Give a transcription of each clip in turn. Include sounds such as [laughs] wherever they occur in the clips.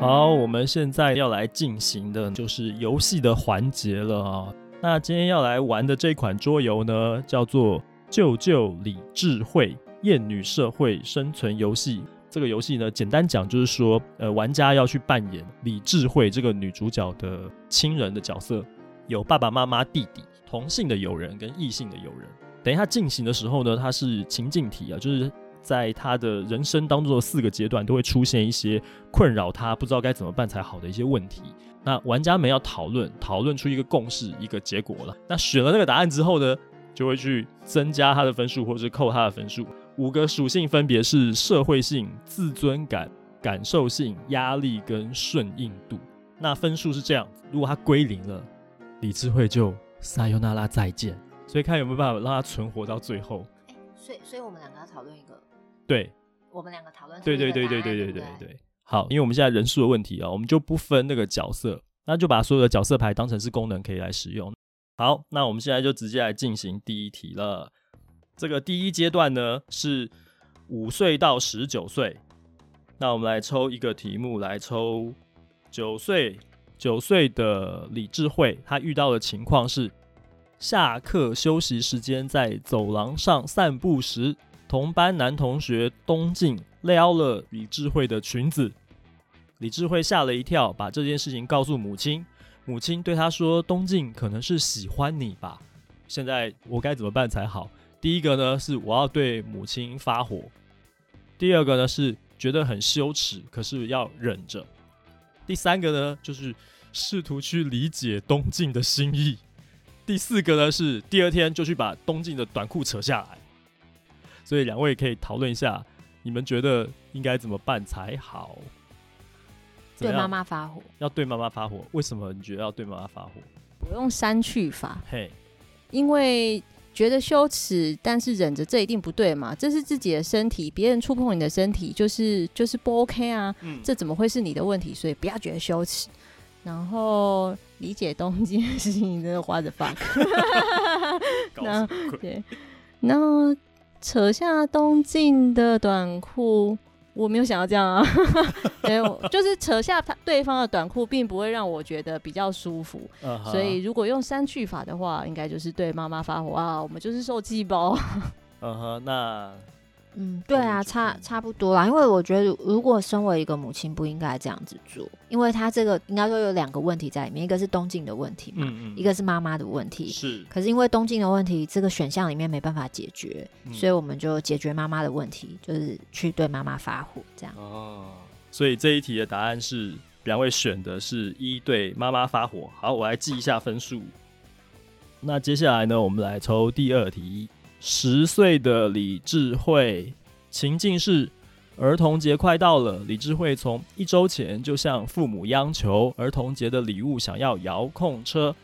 好，我们现在要来进行的就是游戏的环节了啊。那今天要来玩的这款桌游呢，叫做《救救李智慧厌女社会生存游戏》。这个游戏呢，简单讲就是说，呃，玩家要去扮演李智慧这个女主角的亲人的角色，有爸爸妈妈、弟弟、同性的友人跟异性的友人。等一下进行的时候呢，它是情境题啊，就是在他的人生当中的四个阶段都会出现一些困扰他不知道该怎么办才好的一些问题。那玩家们要讨论，讨论出一个共识、一个结果了。那选了那个答案之后呢，就会去增加他的分数，或者是扣他的分数。五个属性分别是社会性、自尊感、感受性、压力跟顺应度。那分数是这样：如果他归零了，李智慧就撒由那拉再见。所以看有没有办法让他存活到最后。欸、所以所以我们两个要讨论一个。对。我们两个讨论。对对对对对对对对。好，因为我们现在人数的问题啊，我们就不分那个角色，那就把所有的角色牌当成是功能可以来使用。好，那我们现在就直接来进行第一题了。这个第一阶段呢是五岁到十九岁，那我们来抽一个题目，来抽九岁九岁的李智慧，他遇到的情况是下课休息时间在走廊上散步时，同班男同学东进撩了李智慧的裙子，李智慧吓了一跳，把这件事情告诉母亲，母亲对他说：“东进可能是喜欢你吧？现在我该怎么办才好？”第一个呢是我要对母亲发火，第二个呢是觉得很羞耻，可是要忍着，第三个呢就是试图去理解东进的心意，第四个呢是第二天就去把东进的短裤扯下来。所以两位可以讨论一下，你们觉得应该怎么办才好？对妈妈发火，要对妈妈发火，为什么你觉得要对妈妈发火？我用删去法，嘿、因为。觉得羞耻，但是忍着，这一定不对嘛？这是自己的身体，别人触碰你的身体，就是就是不 OK 啊、嗯！这怎么会是你的问题？所以不要觉得羞耻，然后理解东京的事情，真的 the fuck。[laughs] 然后对，然后扯下东进的短裤。我没有想要这样啊，[laughs] 对，就是扯下他对方的短裤，并不会让我觉得比较舒服。Uh -huh. 所以如果用删去法的话，应该就是对妈妈发火啊，我们就是受气包。[laughs] 嗯哼，那。嗯，对啊，差差不多啦。因为我觉得，如果身为一个母亲，不应该这样子做，因为他这个应该说有两个问题在里面，一个是东进的问题嘛，嗯嗯，一个是妈妈的问题。是。可是因为东进的问题，这个选项里面没办法解决，嗯，所以我们就解决妈妈的问题，就是去对妈妈发火，这样。哦。所以这一题的答案是两位选的是一对妈妈发火。好，我来记一下分数。那接下来呢，我们来抽第二题。十岁的李智慧，情境是儿童节快到了，李智慧从一周前就向父母央求儿童节的礼物，想要遥控车。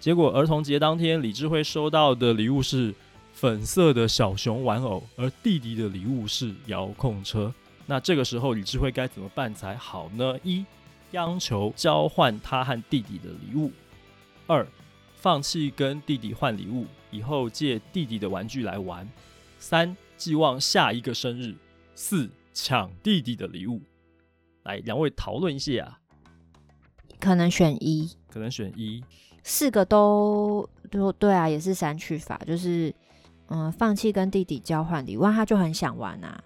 结果儿童节当天，李智慧收到的礼物是粉色的小熊玩偶，而弟弟的礼物是遥控车。那这个时候，李智慧该怎么办才好呢？一，央求交换他和弟弟的礼物；二，放弃跟弟弟换礼物。以后借弟弟的玩具来玩。三，寄望下一个生日。四，抢弟弟的礼物。来，两位讨论一下啊。可能选一。可能选一。四个都都对啊，也是删去法，就是嗯，放弃跟弟弟交换礼物，他就很想玩啊。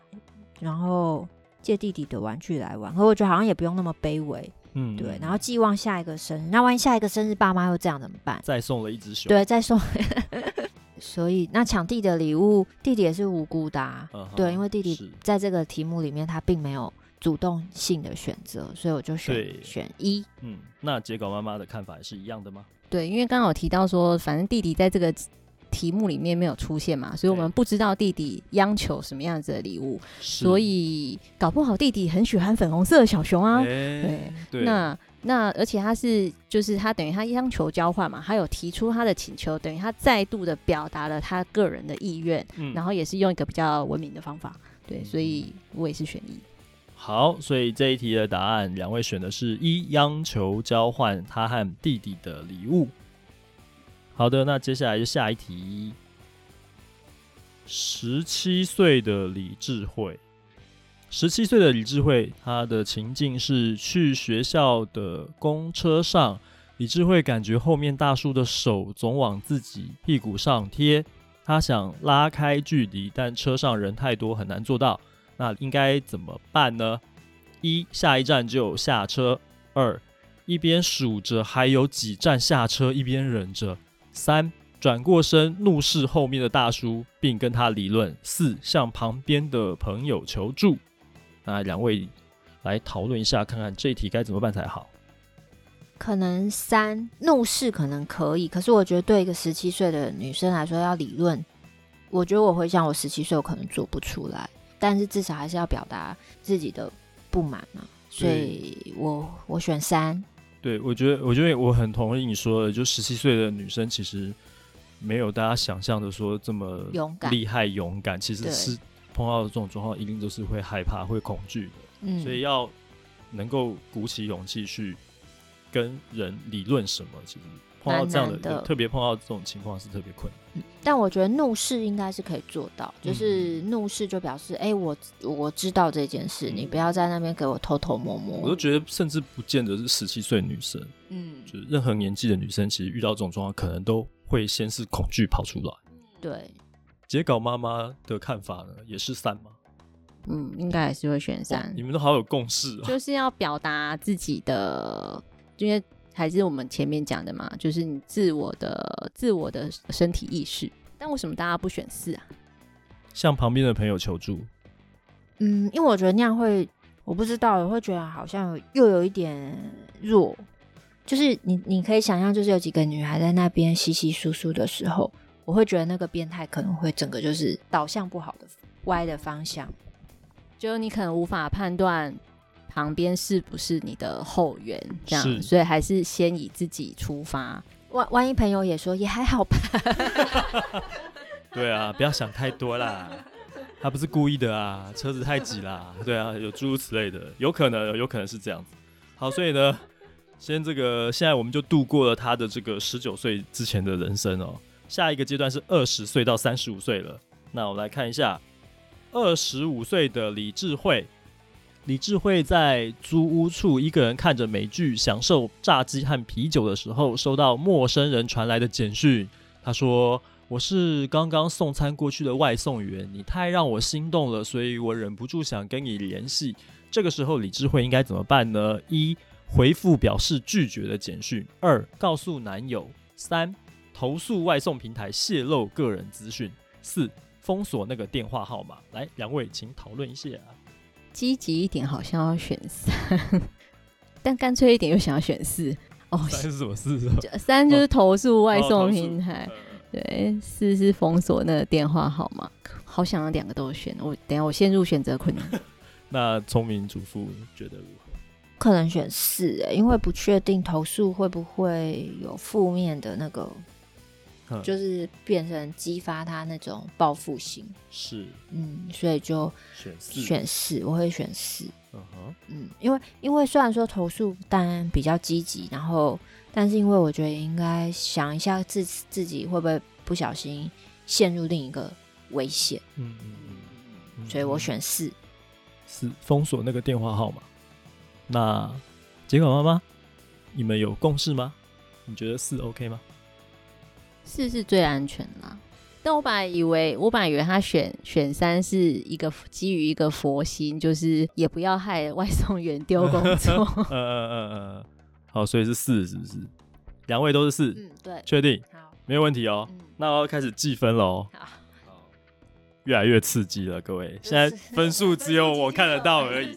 然后借弟弟的玩具来玩，可我觉得好像也不用那么卑微。嗯，对，然后寄望下一个生日，那万一下一个生日爸妈又这样怎么办？再送了一只熊。对，再送。[laughs] 所以那抢弟的礼物，弟弟也是无辜的啊。Uh -huh, 对，因为弟弟在这个题目里面他并没有主动性的选择，所以我就选选一。嗯，那结果妈妈的看法也是一样的吗？对，因为刚刚有提到说，反正弟弟在这个。题目里面没有出现嘛，所以我们不知道弟弟央求什么样子的礼物，所以搞不好弟弟很喜欢粉红色的小熊啊。欸、对，对，那那而且他是就是他等于他央求交换嘛，他有提出他的请求，等于他再度的表达了他个人的意愿，嗯，然后也是用一个比较文明的方法。对，所以我也是选一。好，所以这一题的答案，两位选的是一，央求交换他和弟弟的礼物。好的，那接下来就下一题。十七岁的李智慧，十七岁的李智慧，她的情境是去学校的公车上，李智慧感觉后面大叔的手总往自己屁股上贴，她想拉开距离，但车上人太多，很难做到。那应该怎么办呢？一，下一站就下车；二，一边数着还有几站下车，一边忍着；三，转过身怒视后面的大叔，并跟他理论；四，向旁边的朋友求助。那两位来讨论一下，看看这一题该怎么办才好。可能三，怒视可能可以，可是我觉得对一个十七岁的女生来说要理论，我觉得我回想我十七岁，我可能做不出来。但是至少还是要表达自己的不满嘛，所以我我选三。对，我觉得我觉得我很同意你说的，就十七岁的女生其实没有大家想象的说这么勇敢、厉害、勇敢，其实是碰到这种状况一定都是会害怕、会恐惧的。嗯，所以要能够鼓起勇气去跟人理论什么，其实。碰到这样的，特别碰到这种情况是特别困难。嗯，但我觉得怒视应该是可以做到，就是怒视就表示，哎、嗯欸，我我知道这件事，嗯、你不要在那边给我偷偷摸摸。我都觉得，甚至不见得是十七岁女生，嗯，就是任何年纪的女生，其实遇到这种状况，可能都会先是恐惧跑出来。对，擷稿妈妈的看法呢，也是三吗？嗯，应该也是会选三。你们都好有共识啊，就是要表达自己的，因为。还是我们前面讲的嘛，就是你自我的自我的身体意识。但为什么大家不选四啊？向旁边的朋友求助。嗯，因为我觉得那样会，我不知道，我会觉得好像又有一点弱。就是你，你可以想象，就是有几个女孩在那边稀稀疏疏的时候，我会觉得那个变态可能会整个就是导向不好的歪的方向，就你可能无法判断。旁边是不是你的后援？这样，是所以还是先以自己出发。万万一朋友也说也还好吧。[laughs] 对啊，不要想太多啦。他不是故意的啊，车子太挤啦。对啊，有诸如此类的，有可能，有可能是这样子。好，所以呢，先这个，现在我们就度过了他的这个十九岁之前的人生哦。下一个阶段是二十岁到三十五岁了。那我们来看一下，二十五岁的李智慧。李智慧在租屋处一个人看着美剧，享受炸鸡和啤酒的时候，收到陌生人传来的简讯。他说：“我是刚刚送餐过去的外送员，你太让我心动了，所以我忍不住想跟你联系。”这个时候，李智慧应该怎么办呢？一、回复表示拒绝的简讯；二、告诉男友；三、投诉外送平台泄露个人资讯；四、封锁那个电话号码。来，两位请讨论一下。积极一点，好像要选三，[laughs] 但干脆一点又想要选四。哦，三是什么四？三就是投诉外送平台，哦哦、对，四是封锁那个电话号码。好想要两个都选，我等下我陷入选择困难。[laughs] 那聪明主妇觉得如何？可能选四哎，因为不确定投诉会不会有负面的那个。就是变成激发他那种报复心，是，嗯，所以就选四，选四，我会选四，嗯哼，嗯，因为因为虽然说投诉当然比较积极，然后，但是因为我觉得应该想一下自自己会不会不小心陷入另一个危险，嗯嗯嗯，所以我选四，四封锁那个电话号码。那结果妈妈，你们有共识吗？你觉得四 OK 吗？四是最安全啦，但我本来以为，我本来以为他选选三是一个基于一个佛心，就是也不要害外送员丢工作。[laughs] 嗯嗯嗯嗯，好，所以是四是不是？两位都是四，嗯，对，确定，好，没有问题哦。嗯、那我要开始计分喽。好，越来越刺激了，各位，现在分数只有我看得到而已。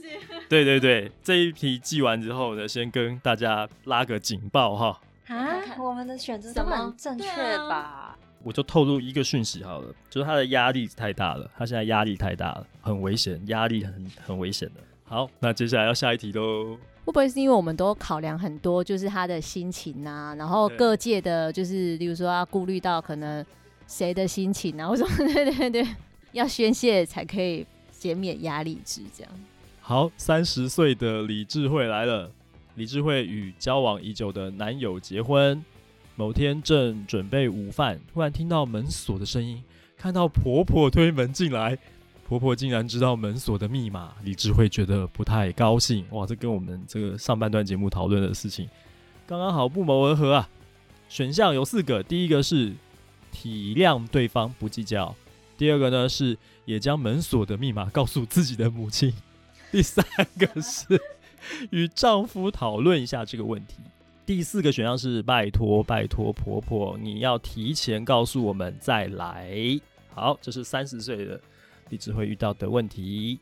对对对，这一题计完之后呢，先跟大家拉个警报哈。啊，我们的选择都很正确吧？啊、我就透露一个讯息好了，就是他的压力太大了，他现在压力太大了，很危险，压力很很危险的。好，那接下来要下一题喽。会不会是因为我们都考量很多，就是他的心情啊，然后各界的，就是例如说要顾虑到可能谁的心情啊，或者 [laughs] 对对对，要宣泄才可以减免压力值这样。好，三十岁的李智慧来了。李智慧与交往已久的男友结婚，某天正准备午饭，突然听到门锁的声音，看到婆婆推门进来，婆婆竟然知道门锁的密码，李智慧觉得不太高兴。哇，这跟我们这个上半段节目讨论的事情刚刚好不谋而合啊！选项有四个，第一个是体谅对方不计较，第二个呢是也将门锁的密码告诉自己的母亲，第三个是 [laughs] 与丈夫讨论一下这个问题。第四个选项是拜托拜托婆婆，你要提前告诉我们再来。好，这是三十岁的你只会遇到的问题。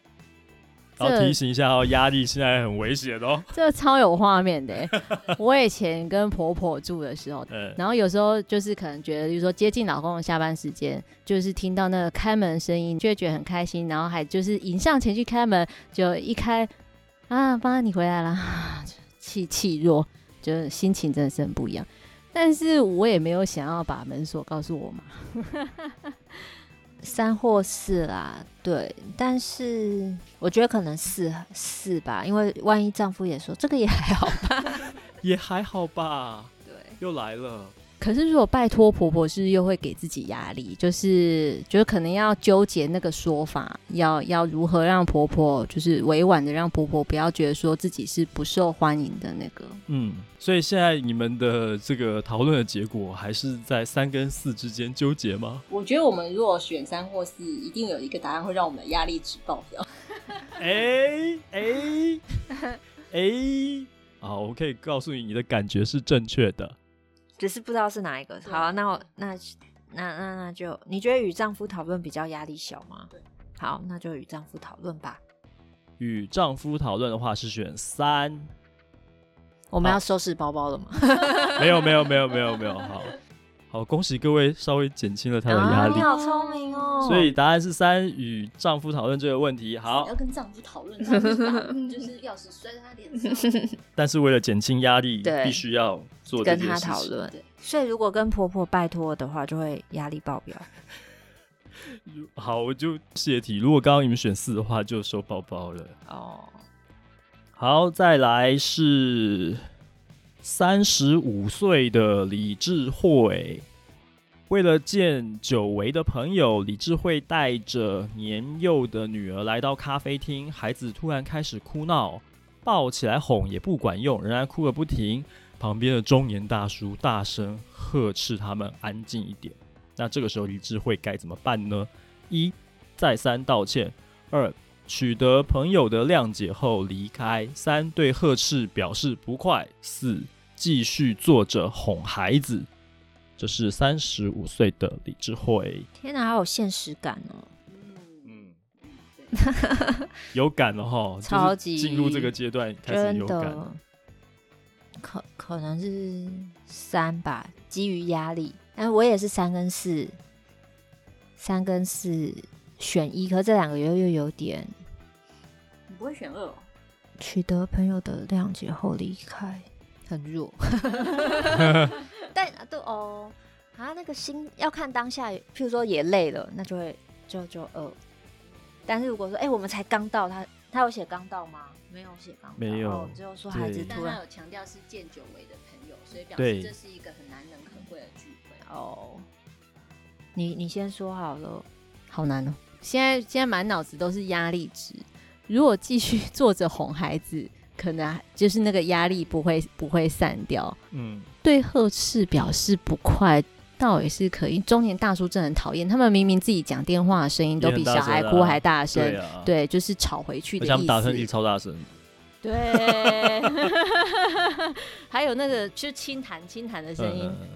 好，提醒一下哦，压力现在很危险哦。这超有画面的。[laughs] 我以前跟婆婆住的时候，然后有时候就是可能觉得，比如说接近老公的下班时间，就是听到那个开门声音，就会觉得很开心，然后还就是迎上前去开门，就一开啊，妈，你回来了，[sighs] 气气弱。就心情真的是很不一样，但是我也没有想要把门锁告诉我妈，[laughs] 三或四啦，对，但是我觉得可能四四吧，因为万一丈夫也说这个也还好吧，[laughs] 也还好吧，对，又来了。可是，如果拜托婆婆，是又会给自己压力，就是觉得可能要纠结那个说法，要要如何让婆婆，就是委婉的让婆婆不要觉得说自己是不受欢迎的那个。嗯，所以现在你们的这个讨论的结果，还是在三跟四之间纠结吗？我觉得我们如果选三或四，一定有一个答案会让我们的压力值爆表。哎哎哎！[laughs] 好，我可以告诉你，你的感觉是正确的。只是不知道是哪一个。好啊，那我那那那那就，你觉得与丈夫讨论比较压力小吗？对。好，那就与丈夫讨论吧。与丈夫讨论的话是选三。我们要收拾包包了吗？[laughs] 没有没有没有没有没有。好。好，恭喜各位稍微减轻了他的压力。你好聪明哦！所以答案是三，与丈夫讨论这个问题。好，要跟丈夫讨论，就是钥匙摔在他脸上。但是为了减轻压力，必须要做跟他讨论。所以如果跟婆婆拜托的话，就会压力爆表。[laughs] 好，我就泄题。如果刚刚你们选四的话，就收包包了。哦，好，再来是。三十五岁的李智慧，为了见久违的朋友，李智慧带着年幼的女儿来到咖啡厅。孩子突然开始哭闹，抱起来哄也不管用，仍然哭个不停。旁边的中年大叔大声呵斥他们安静一点。那这个时候李智慧该怎么办呢？一、再三道歉；二、取得朋友的谅解后离开，三对呵斥表示不快，四继续坐着哄孩子。这是三十五岁的李智慧。天哪，好有现实感哦！嗯有感了哈，[laughs] 超级进入这个阶段开始有感。可可能是三吧，基于压力。但我也是三跟四，三跟四选一，可这两个又又有点。不会选二哦。取得朋友的谅解后离开，很弱。[laughs] 但都哦，啊，那个心要看当下，譬如说也累了，那就会就就二。但是如果说，哎、欸，我们才刚到，他他有写刚到吗？没有写刚到，没有，只有说孩子突然有强调是见久违的朋友，所以表示这是一个很难能可贵的聚会哦。你你先说好了，好难哦。现在现在满脑子都是压力值。如果继续坐着哄孩子，[laughs] 可能就是那个压力不会不会散掉。嗯，对呵斥表示不快，倒也是可以。中年大叔真的很讨厌，他们明明自己讲电话的声音都比小孩哭还大声，对，啊、对，就是吵回去的意思。打声音超大声。对，[laughs] 还有那个就轻弹轻弹的声音，嗯、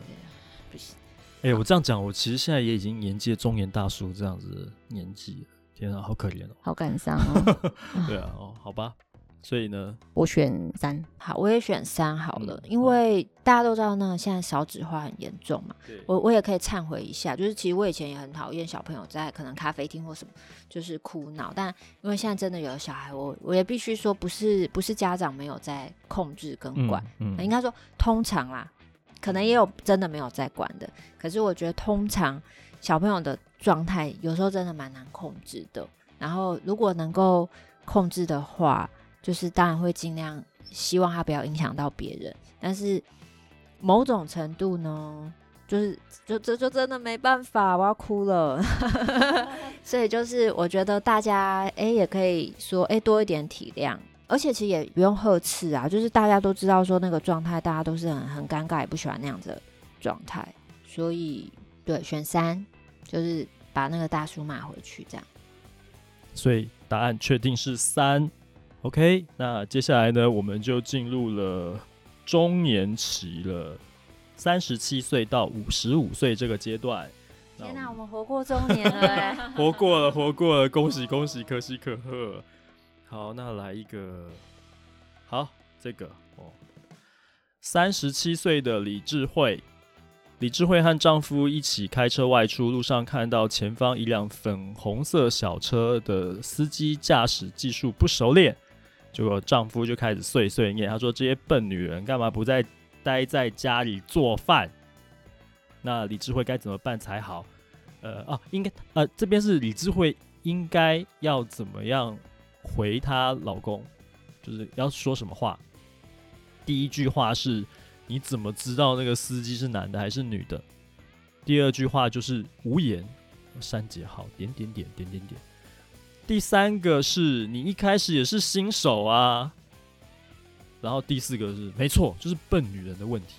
不行。哎、欸，我这样讲，我其实现在也已经年纪中年大叔这样子的年纪了。天啊，好可怜哦，好感伤哦。[laughs] 对啊，哦，好吧，所以呢，我选三，好，我也选三好了，嗯、因为大家都知道呢现在少子化很严重嘛。对我我也可以忏悔一下，就是其实我以前也很讨厌小朋友在可能咖啡厅或什么就是哭闹，但因为现在真的有了小孩，我我也必须说，不是不是家长没有在控制跟管，嗯嗯、应该说通常啦，可能也有真的没有在管的，可是我觉得通常小朋友的。状态有时候真的蛮难控制的，然后如果能够控制的话，就是当然会尽量希望他不要影响到别人。但是某种程度呢，就是就这就，就真的没办法，我要哭了。[laughs] 所以就是我觉得大家哎、也可以说哎、多一点体谅，而且其实也不用呵斥啊，就是大家都知道说那个状态，大家都是很很尴尬，也不喜欢那样子的状态，所以对选三就是把那个大叔骂回去这样。所以答案确定是三，OK。那接下来呢，我们就进入了中年期了，三十七岁到五十五岁这个阶段。天哪，我们活过中年了哎！[laughs] [laughs] 活过了，活过了，恭喜恭喜，可喜可贺。好，那来一个，好，这个哦，三十七岁的李智慧。李智慧和丈夫一起开车外出，路上看到前方一辆粉红色小车的司机驾驶技术不熟练，结果丈夫就开始碎碎念，他说：“这些笨女人干嘛不在待在家里做饭？”那李智慧该怎么办才好？呃啊，应该呃这边是李智慧应该要怎么样回她老公，就是要说什么话？第一句话是。你怎么知道那个司机是男的还是女的？第二句话就是无言，删节号，点点点点点点。第三个是你一开始也是新手啊。然后第四个是没错，就是笨女人的问题。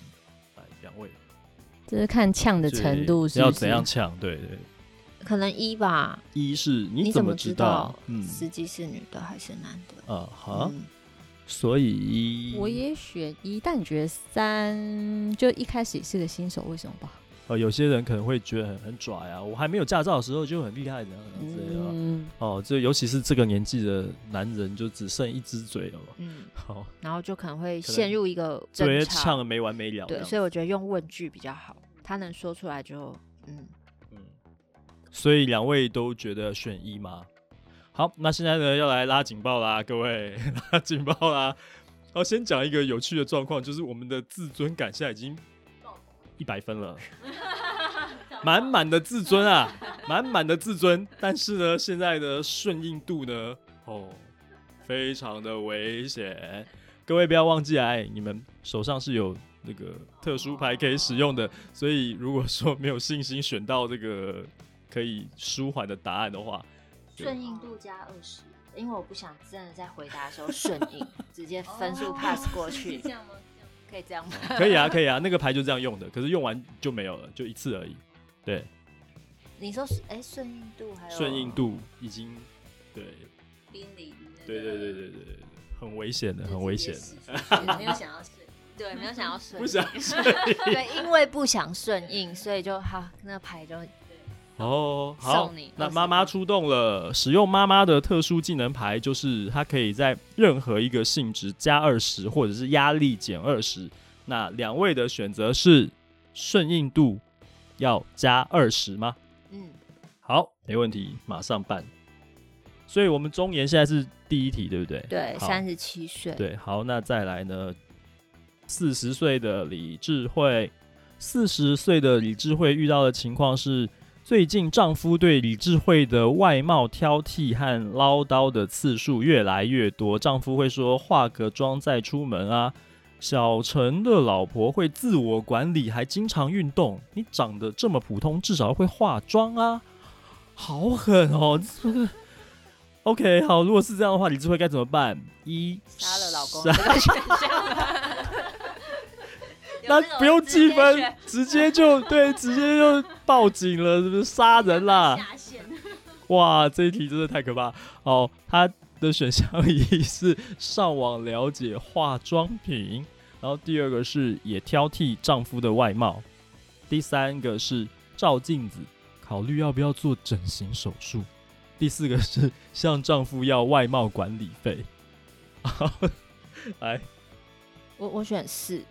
来，两位，这是看呛的程度是是？要怎样呛？对，对对，可能一吧。一是你怎么知道司机是女的还是男的？啊哈。嗯所以我也选一，但你觉得三就一开始也是个新手，为什么不好？呃，有些人可能会觉得很很拽啊，我还没有驾照的时候就很厉害，这样子啊。嗯、哦，这尤其是这个年纪的男人，就只剩一只嘴了嘛。嗯，好，然后就可能会陷入一个争吵，唱的没完没了。对，所以我觉得用问句比较好，他能说出来就嗯嗯。所以两位都觉得选一吗？好，那现在呢，要来拉警报啦，各位 [laughs] 拉警报啦！好，先讲一个有趣的状况，就是我们的自尊感现在已经一百分了，[laughs] 满满的自尊啊，[laughs] 满满的自尊。但是呢，现在的顺应度呢，哦，非常的危险。各位不要忘记哎，你们手上是有那个特殊牌可以使用的，所以如果说没有信心选到这个可以舒缓的答案的话。顺应度加二十，因为我不想真的在回答的时候顺应，[laughs] 直接分数 pass [laughs] 过去。这样吗？可以这样吗？可以啊，可以啊，[laughs] 那个牌就这样用的，可是用完就没有了，就一次而已。对。你说是哎，顺应度还有？顺应度已经对。濒临。对对对对对对，很危险的，很危险的。没有想要顺，对，没有想要顺，不想顺。对，因为不想顺应，所以就好，那个牌就。哦，好，那妈妈出动了，使用妈妈的特殊技能牌，就是它可以在任何一个性质加二十，或者是压力减二十。那两位的选择是顺应度要加二十吗？嗯，好，没问题，马上办。所以我们中年现在是第一题，对不对？对，三十七岁。对，好，那再来呢？四十岁的李智慧，四十岁的李智慧遇到的情况是。最近丈夫对李智慧的外貌挑剔和唠叨的次数越来越多。丈夫会说：“化个妆再出门啊。”小陈的老婆会自我管理，还经常运动。你长得这么普通，至少会化妆啊！好狠哦！这个 OK，好，如果是这样的话，李智慧该怎么办？一杀了老公。那不用计分，直接就对，直接就报警了，是不是杀人啦？[laughs] 哇，这一题真的太可怕。哦，他的选项一是上网了解化妆品，然后第二个是也挑剔丈夫的外貌，第三个是照镜子，考虑要不要做整形手术，第四个是向丈夫要外貌管理费。好，来，我我选四。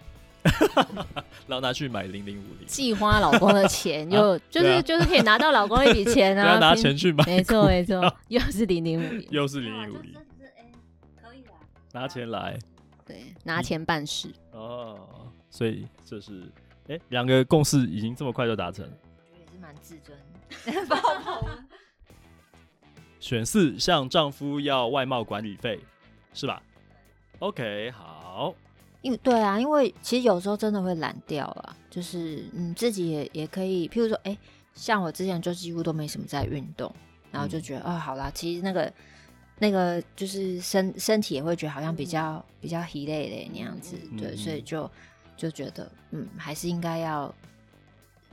然后拿去买零零五零，既花老公的钱，又就是、啊、就是可以拿到老公一笔钱啊！[laughs] 拿钱去买，没错没错，又是零零五零，又是零零五零，可以的，拿钱来，对，拿钱办事哦。所以这是哎，两个共识已经这么快就达成，也是蛮自尊，爆棚。选四，向丈夫要外貌管理费，是吧？OK，好。因为对啊，因为其实有时候真的会懒掉了，就是嗯，自己也也可以，譬如说，哎、欸，像我之前就几乎都没什么在运动，然后就觉得，哦、嗯，好啦，其实那个那个就是身身体也会觉得好像比较、嗯、比较疲累的那样子，对，嗯、所以就就觉得，嗯，还是应该要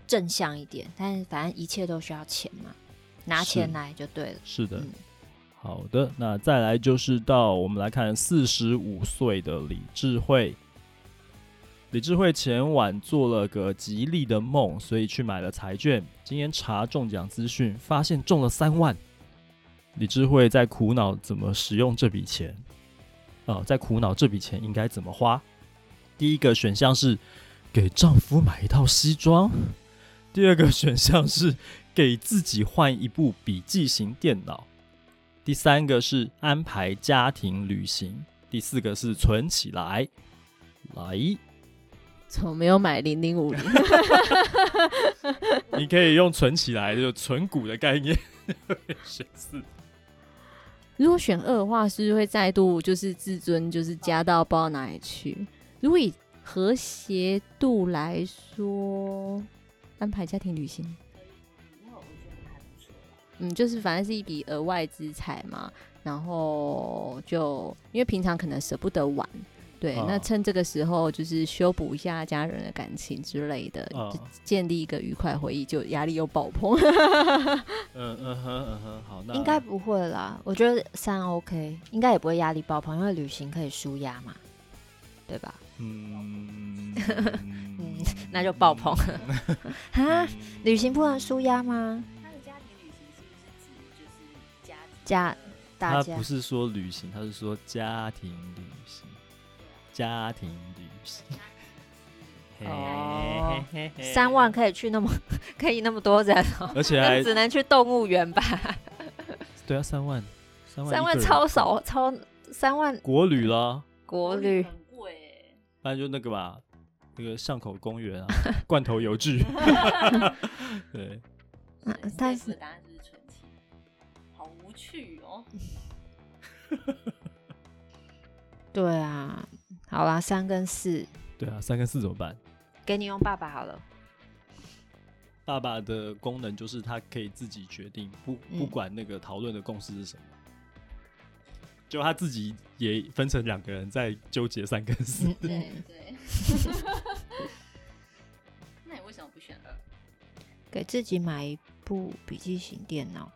正向一点，但是反正一切都需要钱嘛，拿钱来就对了，是，是的。嗯好的，那再来就是到我们来看四十五岁的李智慧。李智慧前晚做了个吉利的梦，所以去买了彩券。今天查中奖资讯，发现中了三万。李智慧在苦恼怎么使用这笔钱。呃，在苦恼这笔钱应该怎么花。第一个选项是给丈夫买一套西装，第二个选项是给自己换一部笔记型电脑。第三个是安排家庭旅行，第四个是存起来。来，怎么没有买零零五零？[laughs] 你可以用存起来，就存股的概念选四。[laughs] 如果选二的话，是会再度就是自尊就是加到不知道哪里去？如果以和谐度来说，安排家庭旅行。嗯，就是反正是一笔额外资产嘛，然后就因为平常可能舍不得玩，对，哦、那趁这个时候就是修补一下家人的感情之类的，建立一个愉快回忆，就压力又爆棚。[laughs] 嗯嗯哼嗯哼，好，那应该不会啦，我觉得三 OK，应该也不会压力爆棚，因为旅行可以舒压嘛，对吧？嗯，[laughs] 嗯，那就爆棚 [laughs] 哈，嗯、旅行不能舒压吗？家，大家他不是说旅行，他是说家庭旅行，家庭旅行。[laughs] 哦，三万可以去那么可以那么多人，[laughs] 而且还只能去动物园吧？[laughs] 对啊，三万，三万，三万超少，超三万国旅啦，国旅很贵，不然就那个吧，那个巷口公园啊，罐头游具。对，但是。答案就是存钱，好无趣哦，对啊，好啦，三跟四，对啊，三跟四怎么办？给你用爸爸好了。爸爸的功能就是他可以自己决定，不不管那个讨论的共识是什么，嗯、就他自己也分成两个人在纠结三跟四。嗯、对 [laughs] 对。[laughs] 那你为什么不选二？给自己买一部笔记型电脑。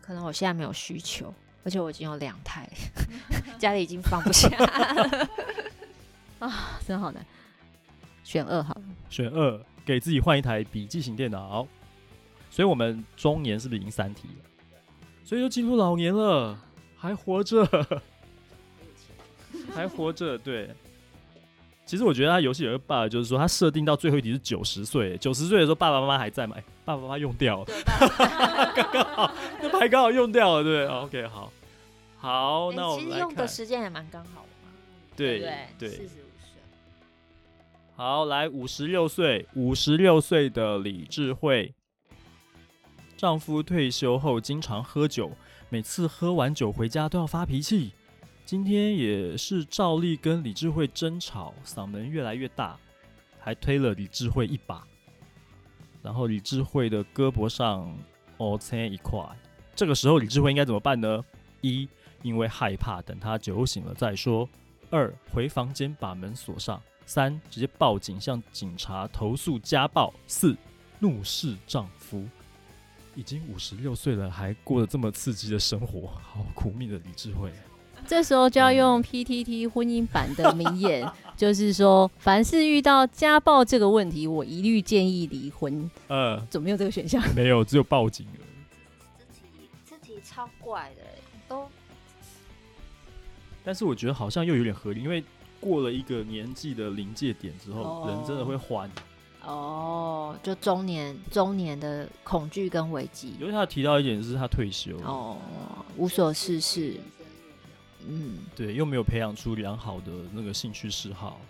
可能我现在没有需求，而且我已经有两台，[laughs] 家里已经放不下 [laughs] 啊，[laughs] 真好难。选二好了，选二，给自己换一台笔记型电脑。所以我们中年是不是已经三题了？所以就进入老年了，还活着，还活着，对。其实我觉得他游戏有个 bug，就是说他设定到最后一题是九十岁，九十岁的时候爸爸妈妈还在吗？爸爸妈妈用掉了，[laughs] 刚刚好，那牌刚好用掉了，对，OK，好，好，那我们，其实用的时间也蛮刚好的嘛，对对？对，四十五岁，好，来五十六岁，五十六岁的李智慧，丈夫退休后经常喝酒，每次喝完酒回家都要发脾气。今天也是照例跟李智慧争吵，嗓门越来越大，还推了李智慧一把，然后李智慧的胳膊上哦青一块。这个时候李智慧应该怎么办呢？一，因为害怕，等他酒醒了再说；二，回房间把门锁上；三，直接报警向警察投诉家暴；四，怒视丈夫。已经五十六岁了，还过得这么刺激的生活，好苦命的李智慧。这时候就要用 PTT 婚姻版的名言，[laughs] 就是说，凡是遇到家暴这个问题，我一律建议离婚。呃，怎么没有这个选项？没有，只有报警而已。这题，这题超怪的，都。但是我觉得好像又有点合理，因为过了一个年纪的临界点之后，哦、人真的会欢。哦，就中年中年的恐惧跟危机。因为他提到一点是他退休哦，无所事事。嗯，对，又没有培养出良好的那个兴趣嗜好，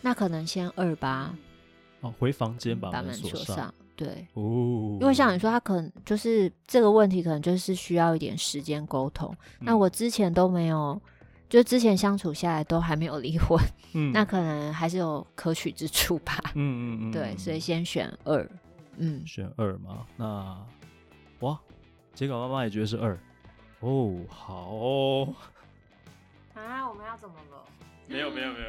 那可能先二吧。哦，回房间把门锁上，上。对，哦，因为像你说，他可能就是这个问题，可能就是需要一点时间沟通。嗯、那我之前都没有，就之前相处下来都还没有离婚，嗯，那可能还是有可取之处吧。嗯嗯嗯，对，所以先选二。嗯，选二嘛？那哇，结果妈妈也觉得是二。哦，好哦。啊，我们要怎么了？没有没有没有。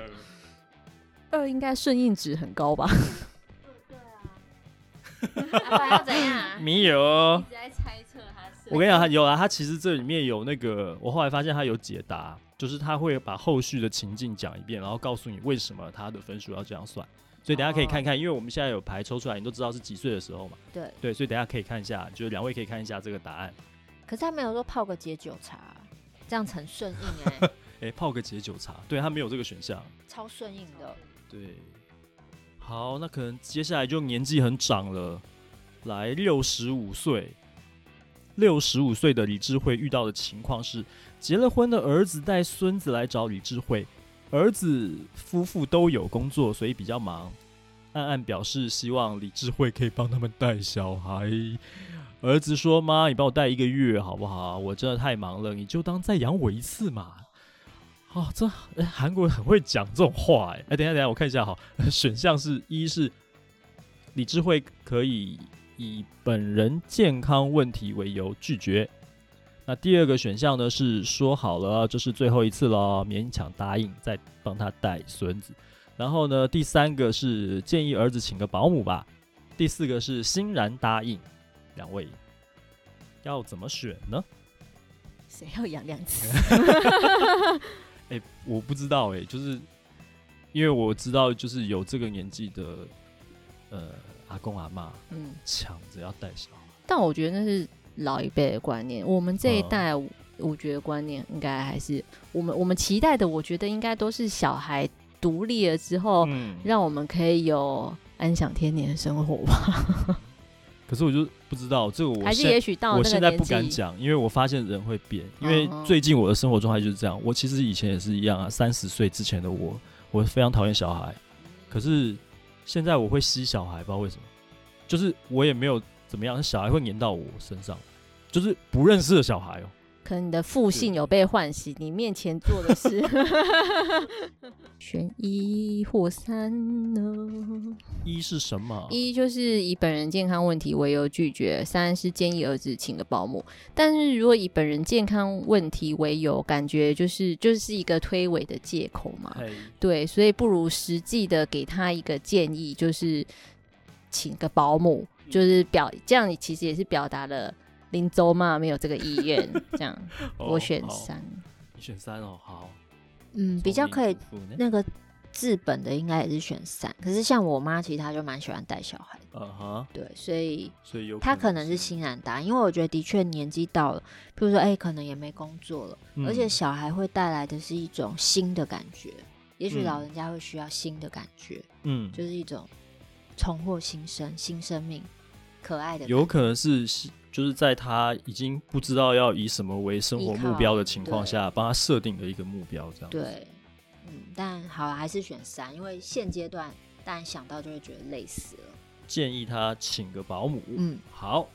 [laughs] 二应该顺应值很高吧？对啊。[laughs] 要怎样？[laughs] 没有。一直在猜测他是。我跟你讲，有啊，他其实这里面有那个，我后来发现他有解答。就是他会把后续的情境讲一遍，然后告诉你为什么他的分数要这样算。所以等下可以看看，因为我们现在有牌抽出来，你都知道是几岁的时候嘛。对对，所以等下可以看一下，就是两位可以看一下这个答案。可是他没有说泡个解酒茶，这样很顺应哎、欸。哎、欸，泡个解酒茶，对他没有这个选项。超顺应的。对。好，那可能接下来就年纪很长了，来六十五岁。六十五岁的李智慧遇到的情况是，结了婚的儿子带孙子来找李智慧，儿子夫妇都有工作，所以比较忙。暗暗表示希望李智慧可以帮他们带小孩。儿子说：“妈，你帮我带一个月好不好？我真的太忙了，你就当再养我一次嘛。”哦，这，韩国人很会讲这种话哎。哎，等一下等一下，我看一下哈，[laughs] 选项是一是李智慧可以。以本人健康问题为由拒绝。那第二个选项呢，是说好了，这是最后一次了，勉强答应再帮他带孙子。然后呢，第三个是建议儿子请个保姆吧。第四个是欣然答应。两位要怎么选呢？谁要养两次？[laughs] 哎、欸，我不知道哎、欸，就是因为我知道，就是有这个年纪的，呃。阿公阿妈，嗯，抢着要带小孩，但我觉得那是老一辈的观念。我们这一代，我觉得观念应该还是我们我们期待的。我觉得应该都是小孩独立了之后，嗯，让我们可以有安享天年的生活吧。可是我就不知道这个，我还是也许到我现在不敢讲，因为我发现人会变。因为最近我的生活状态就是这样。我其实以前也是一样啊，三十岁之前的我，我非常讨厌小孩，可是。现在我会吸小孩，不知道为什么，就是我也没有怎么样，小孩会黏到我身上，就是不认识的小孩哦、喔。可能你的父性有被唤醒，你面前做的事。[laughs] 选一或三呢？一是什么？一就是以本人健康问题为由拒绝，三是建议儿子请个保姆。但是如果以本人健康问题为由，感觉就是就是一个推诿的借口嘛。对，所以不如实际的给他一个建议，就是请个保姆，就是表这样，你其实也是表达了。林州嘛，没有这个意愿，[laughs] 这样我选三。你选三哦，好。嗯，比较可以那个治本的应该也是选三，可是像我妈，其实她就蛮喜欢带小孩的。嗯哼。对，所以所以有她可能是欣然答应，因为我觉得的确年纪到了，比如说哎、欸，可能也没工作了，嗯、而且小孩会带来的是一种新的感觉，也许老人家会需要新的感觉，嗯，就是一种重获新生、新生命、可爱的。有可能是。就是在他已经不知道要以什么为生活目标的情况下，帮他设定了一个目标，这样。对，嗯，但好了，还是选三，因为现阶段，但想到就会觉得累死了。建议他请个保姆。嗯，好，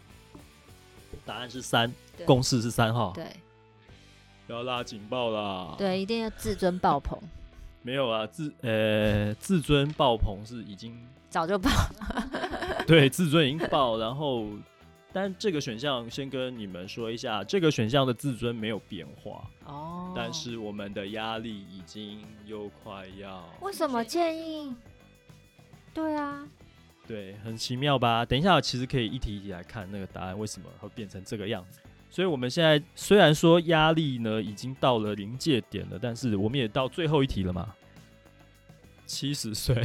答案是三，共识是三号。对，不要拉警报啦。对，一定要自尊爆棚。没有啊，自呃自尊爆棚是已经早就爆了。对，自尊已经爆，然后。但这个选项先跟你们说一下，这个选项的自尊没有变化哦。但是我们的压力已经又快要……为什么建议？对啊，对，很奇妙吧？等一下，其实可以一题一题来看那个答案为什么会变成这个样子。所以我们现在虽然说压力呢已经到了临界点了，但是我们也到最后一题了嘛。七十岁，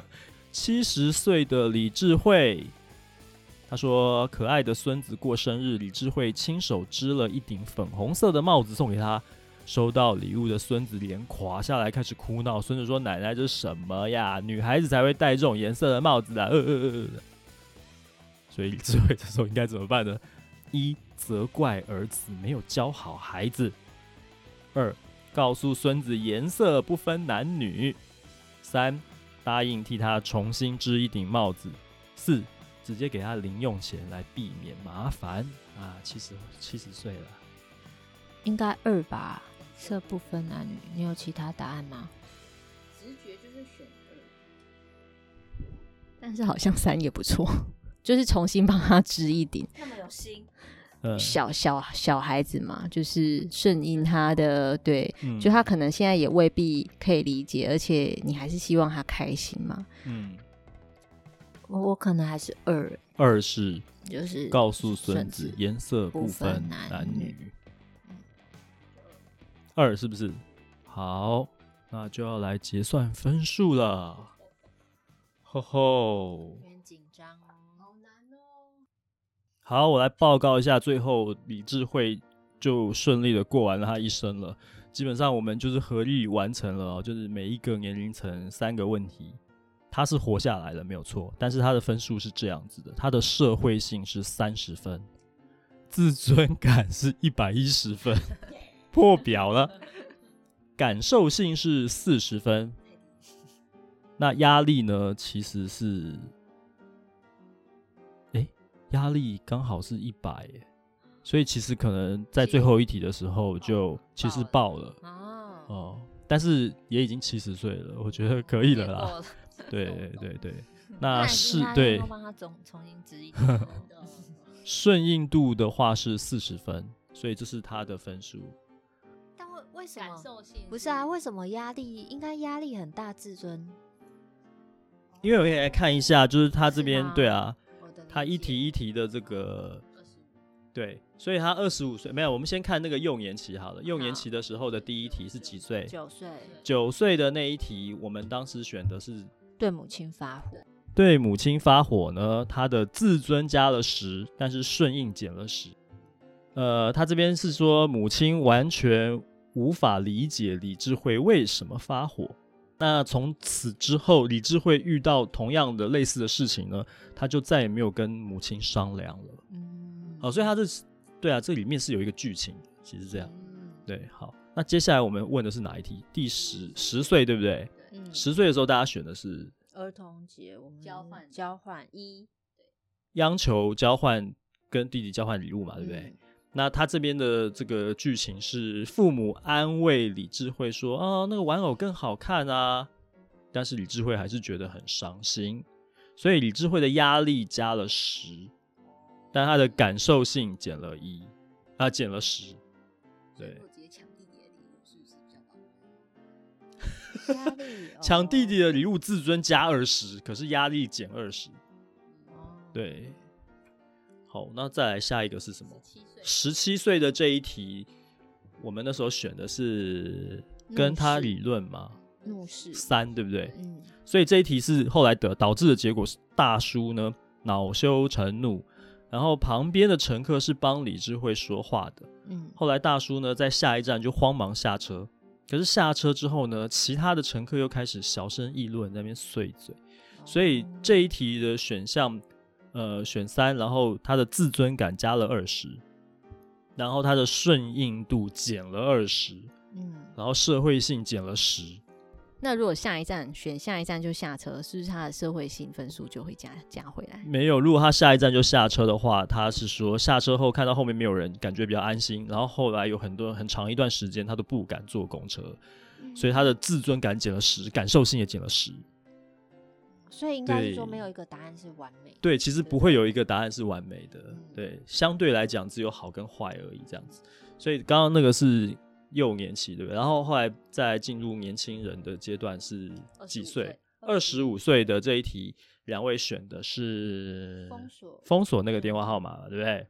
[laughs] 七十岁的李智慧。他说：“可爱的孙子过生日，李智慧亲手织了一顶粉红色的帽子送给他。收到礼物的孙子脸垮下来，开始哭闹。孙子说：‘奶奶，这是什么呀？女孩子才会戴这种颜色的帽子啊！’呃呃呃。所以智慧这时候应该怎么办呢？一责怪儿子没有教好孩子；二告诉孙子颜色不分男女；三答应替他重新织一顶帽子；四。”直接给他零用钱来避免麻烦啊！七十七十岁了，应该二吧？这不分男女，你有其他答案吗？直觉就是选二，但是好像三也不错，[laughs] 就是重新帮他织一顶。那么有心。小小小孩子嘛，就是顺应他的，对，嗯、就他可能现在也未必可以理解，而且你还是希望他开心嘛。嗯，我我可能还是二，二是就是告诉孙子颜色不分男女。二是不是？好，那就要来结算分数了。吼吼。紧张，好难哦好，我来报告一下，最后李智慧就顺利的过完了他一生了。基本上我们就是合力完成了，就是每一个年龄层三个问题，他是活下来了，没有错。但是他的分数是这样子的：他的社会性是三十分，自尊感是一百一十分，破表了；感受性是四十分，那压力呢，其实是。压力刚好是一百，所以其实可能在最后一题的时候就其实爆了。哦，但是也已经七十岁了，我觉得可以了啦。对对对对，那是对。帮他重重新指引顺应度的话是四十分，所以这是他的分数。但为为什么？不是啊，为什么压力应该压力很大？自尊？因为我可以来看一下，就是他这边对啊。他一题一题的这个，对，所以他二十五岁没有。我们先看那个幼年期好了。幼年期的时候的第一题是几岁？九岁。九岁的那一题，我们当时选的是对母亲发火。对母亲发火呢，他的自尊加了十，但是顺应减了十。呃，他这边是说母亲完全无法理解李智慧为什么发火。那从此之后，李智慧遇到同样的类似的事情呢，他就再也没有跟母亲商量了。嗯，好，所以他这是对啊，这里面是有一个剧情，其实这样。嗯，对，好，那接下来我们问的是哪一题？第十十岁对不对？十岁的时候大家选的是儿童节，我们交换交换一，对，央求交换跟弟弟交换礼物嘛，对不对？嗯那他这边的这个剧情是父母安慰李智慧说：“啊，那个玩偶更好看啊。”但是李智慧还是觉得很伤心，所以李智慧的压力加了十，但他的感受性减了一，啊，减了十。对。抢弟弟的礼物，自尊加二十，可是压力减二十。对。好，那再来下一个是什么？十七岁的这一题，我们那时候选的是跟他理论嘛？怒视三，对不对？嗯。所以这一题是后来得导致的结果是大叔呢恼羞成怒，然后旁边的乘客是帮李智慧说话的。嗯。后来大叔呢在下一站就慌忙下车，可是下车之后呢，其他的乘客又开始小声议论，在那边碎嘴。所以这一题的选项。呃，选三，然后他的自尊感加了二十，然后他的顺应度减了二十，嗯，然后社会性减了十。那如果下一站选下一站就下车，是不是他的社会性分数就会加加回来？没有，如果他下一站就下车的话，他是说下车后看到后面没有人，感觉比较安心。然后后来有很多很长一段时间他都不敢坐公车，嗯，所以他的自尊感减了十，感受性也减了十。所以应该是说没有一个答案是完美的。对，其实不会有一个答案是完美的。对，相对来讲只有好跟坏而已，这样子。所以刚刚那个是幼年期，对不对？然后后来再进入年轻人的阶段是几岁？二十五岁的这一题，两位选的是封锁封锁那个电话号码，对不对？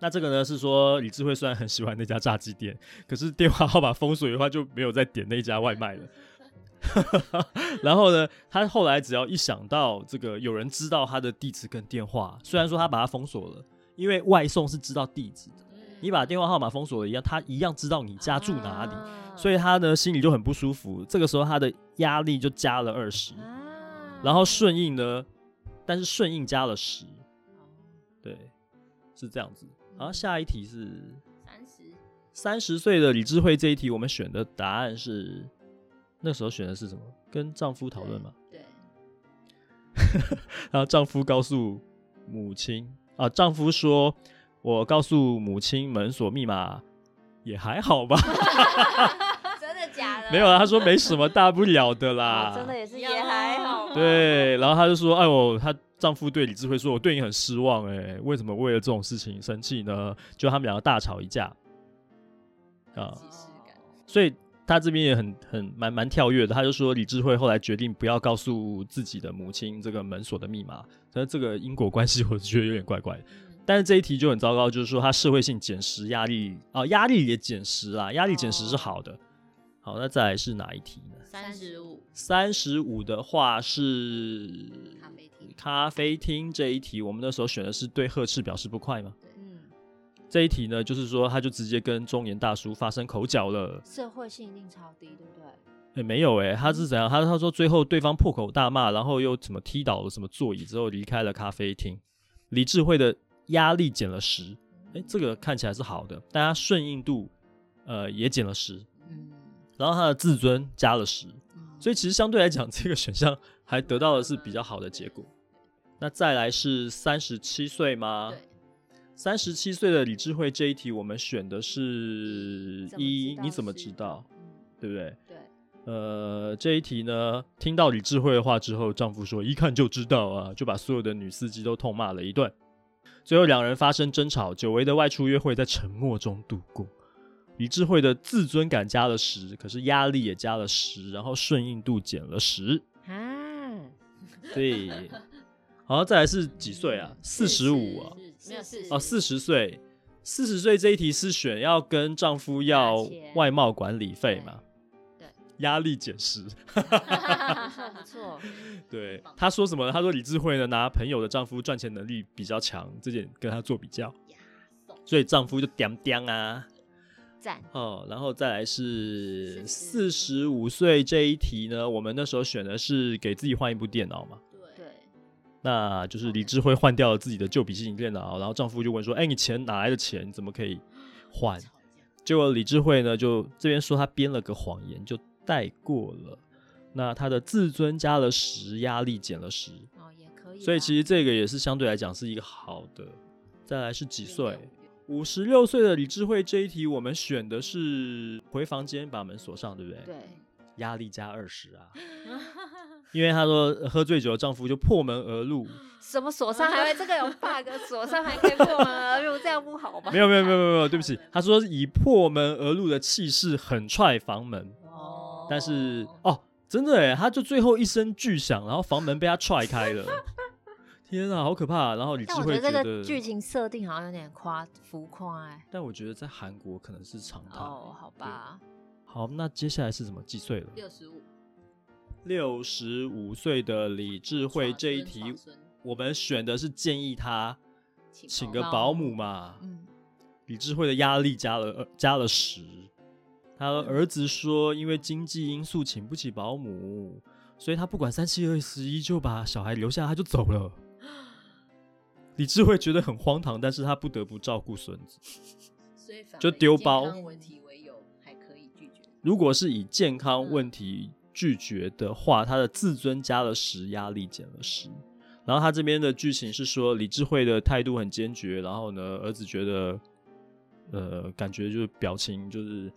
那这个呢是说李智慧虽然很喜欢那家炸鸡店，[laughs] 可是电话号码封锁的话就没有再点那家外卖了。[laughs] 然后呢，他后来只要一想到这个有人知道他的地址跟电话，虽然说他把它封锁了，因为外送是知道地址的，你把电话号码封锁了一样，他一样知道你家住哪里，所以他呢心里就很不舒服。这个时候他的压力就加了二十，然后顺应呢，但是顺应加了十，对，是这样子。然后下一题是三十，三十岁的李智慧这一题，我们选的答案是。那时候选的是什么？跟丈夫讨论嘛。对。[laughs] 然后丈夫告诉母亲啊，丈夫说：“我告诉母亲门锁密码，也还好吧。[laughs] 真的假的？没有啊，他说没什么大不了的啦。哦、真的也是也还好。对，然后他就说：“哎呦，她丈夫对李智慧说，我对你很失望，哎，为什么为了这种事情生气呢？就他们两个大吵一架啊。所以他这边也很很蛮蛮跳跃的，他就说李智慧后来决定不要告诉自己的母亲这个门锁的密码，但是这个因果关系我觉得有点怪怪的。但是这一题就很糟糕，就是说他社会性减十压力啊，压力也减十啦，压力减十是好的。好，那再来是哪一题呢？三十五。三十五的话是咖啡厅。咖啡厅这一题，我们那时候选的是对呵斥表示不快吗？对，嗯。这一题呢，就是说他就直接跟中年大叔发生口角了。社会性一定超低，对不对？哎、欸，没有哎、欸，他是怎样？他他说最后对方破口大骂，然后又怎么踢倒了什么座椅之后离开了咖啡厅。李智慧的。压力减了十，哎，这个看起来是好的，但他顺应度，呃，也减了十，嗯，然后他的自尊加了十，嗯，所以其实相对来讲，这个选项还得到的是比较好的结果。那再来是三十七岁吗？对，三十七岁的李智慧这一题，我们选的是一，你怎么知道？嗯，对不对？对，呃，这一题呢，听到李智慧的话之后，丈夫说一看就知道啊，就把所有的女司机都痛骂了一顿。最后两人发生争吵，久违的外出约会在沉默中度过。李智慧的自尊感加了十，可是压力也加了十，然后顺应度减了十。啊，对，好，再来是几岁啊？四十五啊？没有四十哦，四十岁。四十岁这一题是选要跟丈夫要外貌管理费嘛？压力减十，[laughs] 不错。对，他说什么呢？他说李智慧呢，拿朋友的丈夫赚钱能力比较强，这点跟他做比较，所以丈夫就点点啊，赞哦。然后再来是四十五岁这一题呢，我们那时候选的是给自己换一部电脑嘛？对，那就是李智慧换掉了自己的旧笔记型电脑，然后丈夫就问说：“哎，你钱哪来的钱？怎么可以换？”结果李智慧呢，就这边说他编了个谎言，就。带过了，那他的自尊加了十，压力减了十，哦，也可以。所以其实这个也是相对来讲是一个好的。再来是几岁？五十六岁的李智慧这一题，我们选的是回房间把门锁上，对不对？对。压力加二十啊，[laughs] 因为她说喝醉酒的丈夫就破门而入。什么锁上 [laughs] 还会这个有 bug？锁上还可以破门而入，这样不好吧？没有没有没有没有没有，对不起，她说以破门而入的气势狠踹房门。但是哦，真的哎，他就最后一声巨响，然后房门被他踹开了。[laughs] 天啊，好可怕！然后李智慧觉得这个剧情设定好像有点夸浮夸哎。但我觉得在韩国可能是常态哦，好吧。好，那接下来是什么？几岁了？六十五。六十五岁的李智慧这一题，我们选的是建议他请个保姆嘛。嗯。李智慧的压力加了加了十。他儿子说，因为经济因素请不起保姆，所以他不管三七二十一就把小孩留下，他就走了。李智慧觉得很荒唐，但是他不得不照顾孙子，就丢包。如果是以健康问题拒绝的话，他的自尊加了十，压力减了十。然后他这边的剧情是说，李智慧的态度很坚决，然后呢，儿子觉得，呃，感觉就是表情就是。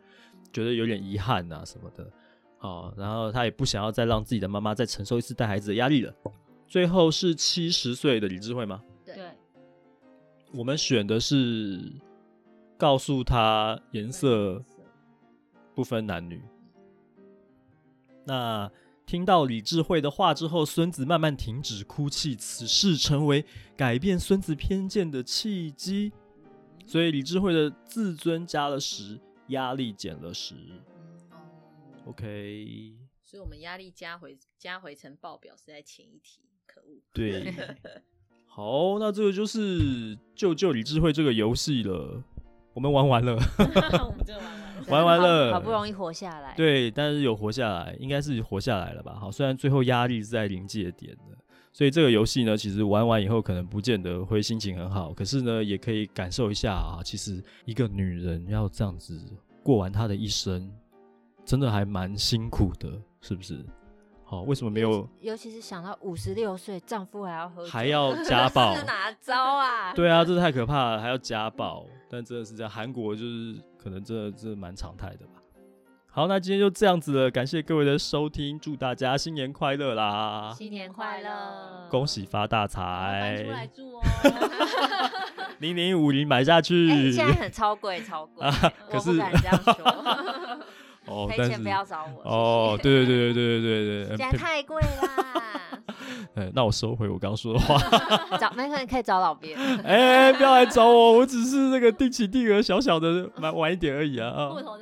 觉得有点遗憾啊什么的，好，然后他也不想要再让自己的妈妈再承受一次带孩子的压力了。最后是七十岁的李智慧吗？对，我们选的是告诉他颜色不分男女。那听到李智慧的话之后，孙子慢慢停止哭泣，此事成为改变孙子偏见的契机。所以李智慧的自尊加了十。压力减了十，哦，OK，所以我们压力加回加回成报表是在前一题，可恶。对，[laughs] 好，那这个就是救救李智慧这个游戏了，我们玩完了，[laughs] 我们真的玩完了，玩完了，好不容易活下来，对，但是有活下来，应该是活下来了吧？好，虽然最后压力是在临界点的。所以这个游戏呢，其实玩完以后可能不见得会心情很好，可是呢，也可以感受一下啊，其实一个女人要这样子过完她的一生，真的还蛮辛苦的，是不是？好、哦，为什么没有？尤其是想到五十六岁，丈夫还要喝酒，还要家暴，[laughs] 是哪招啊？对啊，这太可怕了，还要家暴。但真的是这样，韩国就是可能这这蛮常态的吧。好，那今天就这样子了，感谢各位的收听，祝大家新年快乐啦！新年快乐，恭喜发大财！搬出来住哦，[laughs] 零零五零买下去，欸、现在很超贵，超贵、啊，可是我不敢这样说。[laughs] 哦，赔钱不要找我。哦，对对对对对对对，现在太贵啦。哎，[laughs] 那我收回我刚刚说的话。找，没可能可以找老编。哎，不要来找我，我只是那个定期定额小小的买晚一点而已啊。户头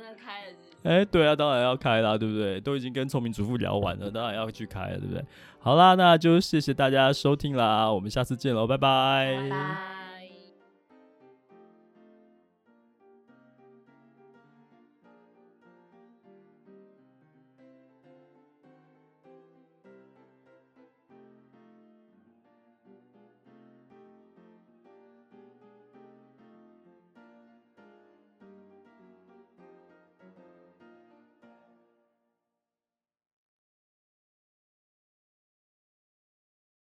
哎，对啊，当然要开啦，对不对？都已经跟聪明主妇聊完了，当然要去开了，对不对？好啦，那就谢谢大家收听啦，我们下次见喽，拜拜。拜拜。